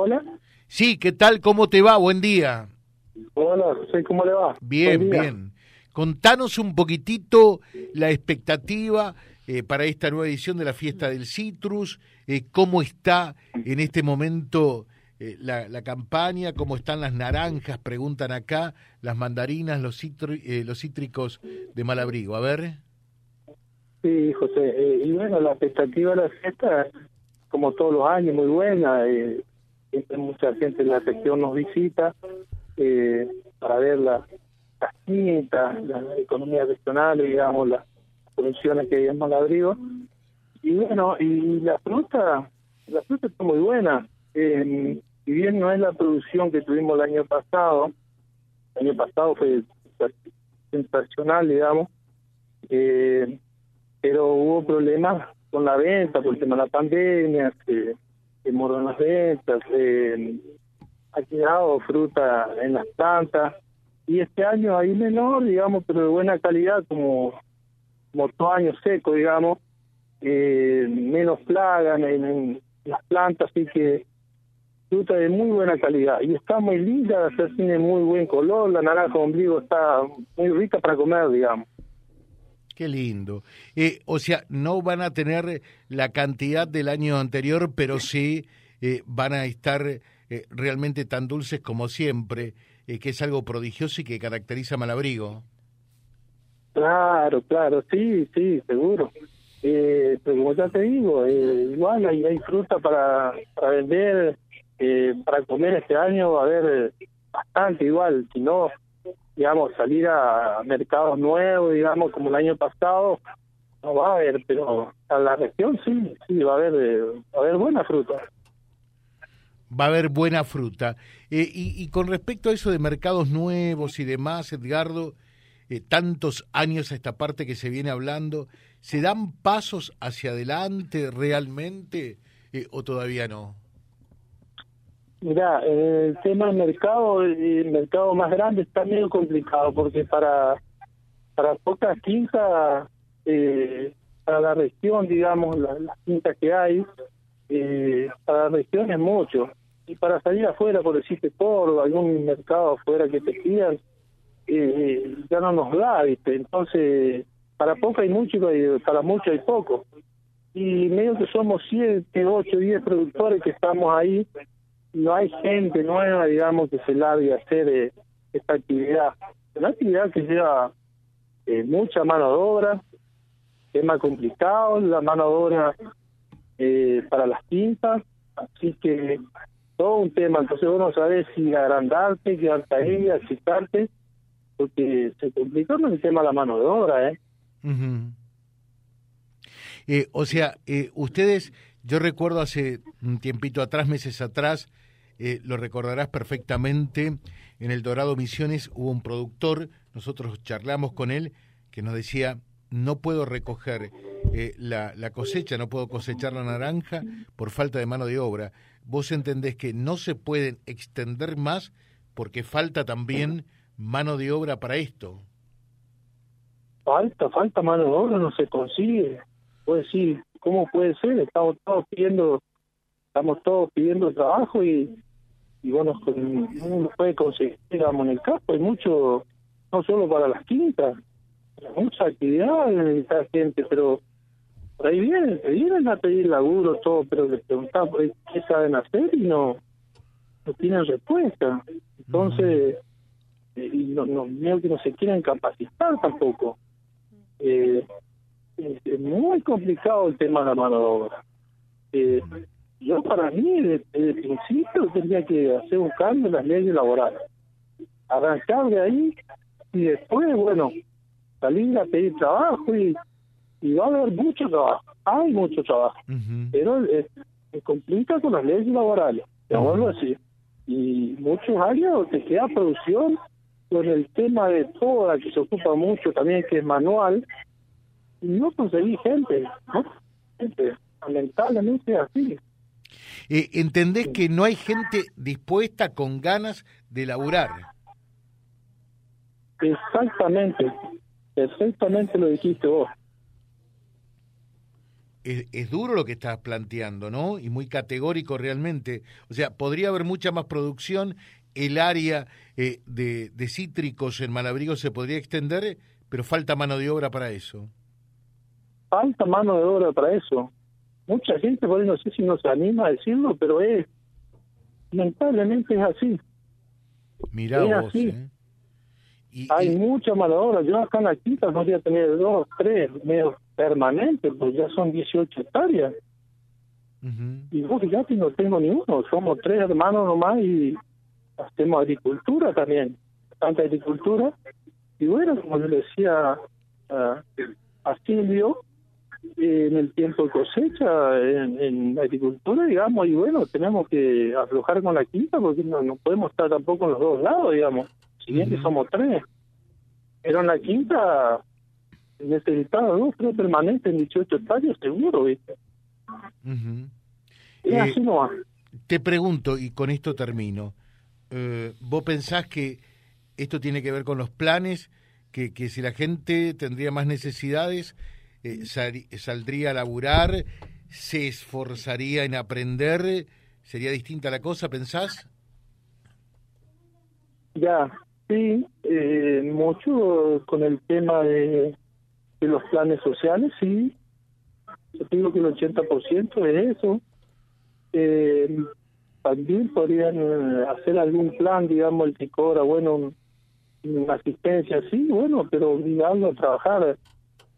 Hola. Sí, ¿qué tal? ¿Cómo te va? Buen día. Hola, José, ¿cómo le va? Bien, bien. Contanos un poquitito la expectativa eh, para esta nueva edición de la fiesta del citrus, eh, cómo está en este momento eh, la, campaña, cómo están las naranjas, preguntan acá, las mandarinas, los, los cítricos de Malabrigo. A ver. Sí, José, y bueno, la expectativa de la fiesta, como todos los años, muy buena. Mucha gente en la región nos visita para ver la, las quintas, las economías regionales, digamos, las producciones que hay en Malabrigo. Y bueno, y la fruta, la fruta está muy buena. Eh, si bien no es la producción que tuvimos el año pasado, el año pasado fue sensacional, digamos, eh, pero hubo problemas con la venta por el tema de la pandemia, se, las ventas, eh, ha quedado fruta en las plantas, y este año ahí menor, digamos, pero de buena calidad, como, como todo año seco, digamos, eh, menos plagas en, las plantas, así que fruta de muy buena calidad. Y está muy linda, tiene muy buen color, la naranja ombligo está muy rica para comer, digamos. Qué lindo. Eh, o sea, no van a tener la cantidad del año anterior, pero sí eh, van a estar eh, realmente tan dulces como siempre. Eh, que es algo prodigioso y que caracteriza Malabrigo. Claro, claro, sí, sí, seguro. Eh, pero como ya te digo, eh, igual hay, hay fruta para, vender, eh, para comer este año va a haber bastante igual, si no, digamos, salir a mercados nuevos, digamos, como el año pasado, no va a haber, pero a la región sí, sí, va a haber, va a haber buena fruta va a haber buena fruta. Eh, y, con respecto a eso de mercados nuevos y demás, Edgardo, eh, tantos años a esta parte que se viene hablando, ¿se dan pasos hacia adelante realmente eh, o todavía no? Mira, el tema del mercado, el mercado más grande está medio complicado porque para para pocas quintas, para la región, digamos, las quintas que hay, para la región es mucho y para salir afuera, por decirte por algún mercado afuera que te pidan, eh, ya no nos da, ¿viste? Entonces, para poco hay mucho y para mucho hay poco. Y medio que somos siete, ocho, diez productores que estamos ahí, no hay gente nueva, digamos, que se largue a hacer eh, esta actividad. Una actividad que lleva eh, mucha mano de obra, más complicado la mano de obra eh, para las tintas, así que todo un tema. Entonces vos no sabés si agrandarte, quedarte ahí, excitarte, porque se complicó el tema de la mano de obra, ¿eh? eh o sea, ustedes, yo recuerdo hace un tiempito atrás, meses atrás, eh, lo recordarás perfectamente, en el Dorado Misiones hubo un productor, nosotros charlamos con él, que nos decía, no puedo recoger la, la, cosecha, no puedo cosechar la naranja por falta de mano de obra vos entendés que no se pueden extender más porque falta también mano de obra para esto. Falta, falta mano de obra, no se consigue. Puede decir, ¿cómo puede ser? Estamos todos pidiendo, estamos todos pidiendo trabajo y, y bueno, uno puede conseguir, digamos, en el campo, hay mucho, no solo para las quintas, mucha actividad en esta gente, pero por ahí vienen, vienen a pedir laburo, todo, pero les por ahí qué saben hacer y no, no tienen respuesta. Entonces, eh, y no, no, que no se quieren capacitar tampoco. Eh, es, muy complicado el tema de la mano de obra. Eh, yo para mí, desde, el principio, tendría que hacer un cambio en las leyes laborales. Arrancar de ahí y después, bueno, salir a pedir trabajo y y va a haber mucho trabajo, hay mucho trabajo, pero se complica con las leyes laborales, te vuelvo a decir. Y muchos años te queda producción con el tema de toda, que se ocupa mucho también, que es manual, y no conseguí gente, ¿no? Gente, lamentablemente es así. Eh, ¿Entendés que no hay gente dispuesta con ganas de laburar? Exactamente, exactamente lo dijiste vos. es, duro lo que estás planteando, ¿no? Y muy categórico realmente. O sea, podría haber mucha más producción, el área eh, de, de, cítricos en Malabrigo se podría extender, pero falta mano de obra para eso. Falta mano de obra para eso. Mucha gente, por no sé si nos anima a decirlo, pero es, lamentablemente es así. Mirá es vos, así. ¿eh? Hay mucha mano de obra. Yo acá en la quinta podría tener dos, tres, medio permanentes, pues ya son 18 hectáreas. Y vos fíjate, no tengo ni uno. Somos tres hermanos nomás y hacemos agricultura también. Tanta agricultura. Y bueno, como yo le decía a Silvio, en el tiempo de cosecha, en, la agricultura, digamos, y bueno, tenemos que aflojar con la quinta porque no, no podemos estar tampoco en los dos lados, digamos. Si bien que somos tres. Pero en la quinta necesitaba dos, tres permanentes en 18 hectáreas, seguro, ¿viste? Y así no va. Te pregunto, y con esto termino, eh, ¿vos pensás que esto tiene que ver con los planes? Que, que si la gente tendría más necesidades, eh, saldría a laburar, se esforzaría en aprender, ¿sería distinta la cosa, pensás? Ya, sí, eh, mucho con el tema de, los planes sociales, sí. Yo digo que el 80% es eso. Eh, también podrían eh, hacer algún plan, digamos, el que cobra, bueno, una asistencia, sí, bueno, pero obligarlo a trabajar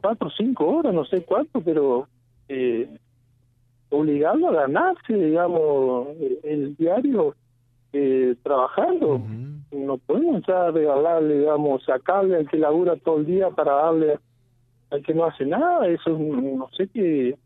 cuatro o cinco horas, no sé cuánto, pero eh, obligarlo a ganarse, digamos, el diario eh, trabajando. No podemos ya regalarle, digamos, sacarle al que labura todo el día para darle al que no hace nada. Eso no sé qué,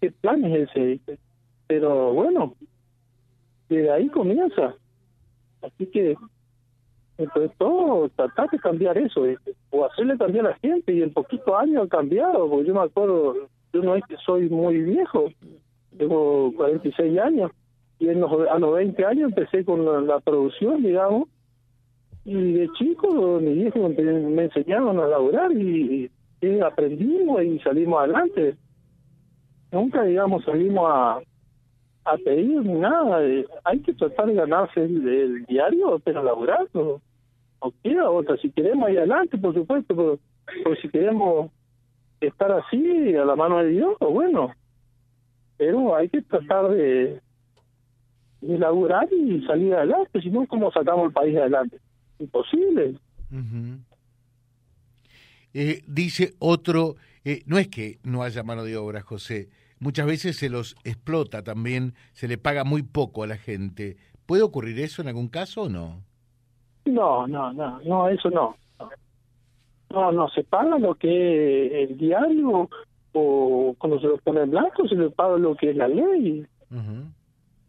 qué plan es ese. Pero bueno, de ahí comienza. Así que, entonces todo, tratar de cambiar eso, o hacerle cambiar a la gente, y en poquito años ha cambiado, porque yo me acuerdo, yo no es que soy muy viejo, tengo 46 años, y en los, a los 20 años empecé con la, producción, digamos, y de chico mis viejos me enseñaron a laburar y, aprendimos y salimos adelante. Nunca, digamos, salimos a, a pedir nada. Eh, hay que tratar de ganarse el, diario, pero laburando. O quiera otra. Si queremos ir adelante, por supuesto, pero, si queremos estar así, a la mano de Dios, bueno. Pero hay que tratar de, laburar y salir adelante. Si no, ¿cómo sacamos el país adelante? Imposible. eh, dice otro, eh, no es que no haya mano de obra, José muchas veces se los explota también, se le paga muy poco a la gente. ¿Puede ocurrir eso en algún caso o no? No, no, no, no, eso no. No, no, se paga lo que es el diario o cuando se lo pone en blanco se le paga lo que es la ley.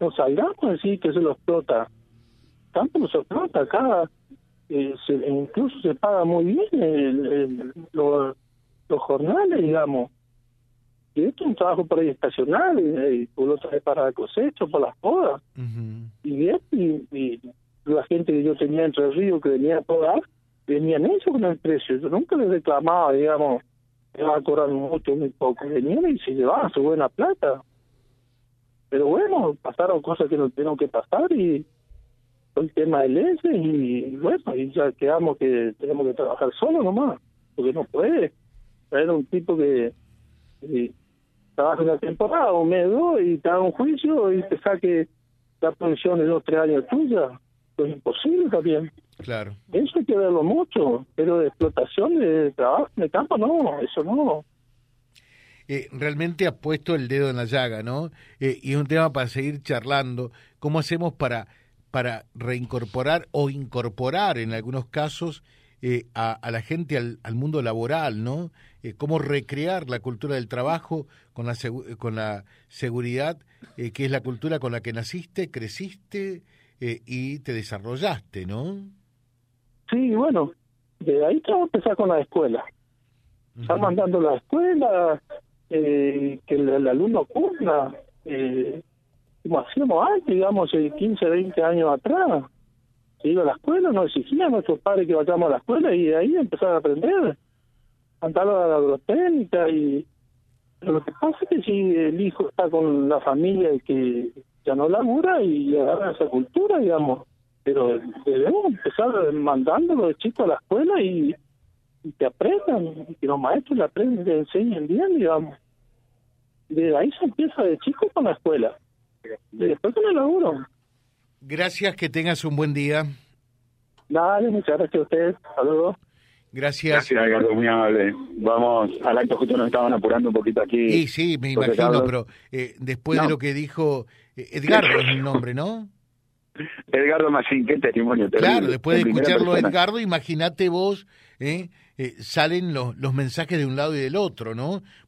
No salgamos a decir que se lo explota. Tanto no se explota acá. Eh, incluso se paga muy bien los jornales, digamos esto es un trabajo por ahí estacional, y, por lo trae para la cosecha, para las podas. y, bien, y, la gente que yo tenía entre el río que venía a podar, venían ellos con el precio. Yo nunca les reclamaba, digamos, que va a cobrar mucho, muy poco. Venían y se llevaban su buena plata. Pero bueno, pasaron cosas que no tuvieron que pasar y el tema del ese y bueno, y ya quedamos que tenemos que trabajar solo nomás, porque no puede. Era un tipo que trabajas una temporada, un mes, y te haga un juicio y te saque la pensión de dos, tres años tuya. Es imposible también. Claro. Eso hay que verlo mucho, pero de explotación de trabajo de campo no, eso no. Eh, realmente ha puesto el dedo en la llaga, ¿no? Eh, y un tema para seguir charlando, ¿cómo hacemos para, para reincorporar o incorporar en algunos casos eh, a, la gente al, al, mundo laboral, ¿no? Cómo recrear la cultura del trabajo con la, con la seguridad, que es la cultura con la que naciste, creciste y te desarrollaste, ¿no? Sí, bueno, de ahí que empezar con la escuela. Están mandando la escuela, que el, alumno cumpla, como hacíamos antes, digamos, 15, 20 años atrás se iba a la escuela, nos exigían a nuestros padres que vayamos a la escuela y de ahí empezar a aprender, cantar a la agrotécnica y, Pero lo que pasa es que si el hijo está con la familia y que ya no labura y agarra esa cultura, digamos, pero debemos empezar mandándolo de chico a la escuela y, que aprendan, y que los maestros le aprendan, le enseñen bien, digamos. De ahí se empieza de chico con la escuela, y después con el laburo. Gracias, que tengas un buen día. Dale, muchas gracias a ustedes. Saludos. Gracias. Gracias, Edgardo, muy amable. Vamos al acto, justo nos estaban apurando un poquito aquí. Sí, sí, me imagino, pero eh, después de lo que dijo Edgardo es el nombre, ¿no? Edgardo Machín, qué testimonio. claro, después de escucharlo Edgardo, imagínate vos, ¿eh? eh, salen los, los mensajes de un lado y del otro, ¿no?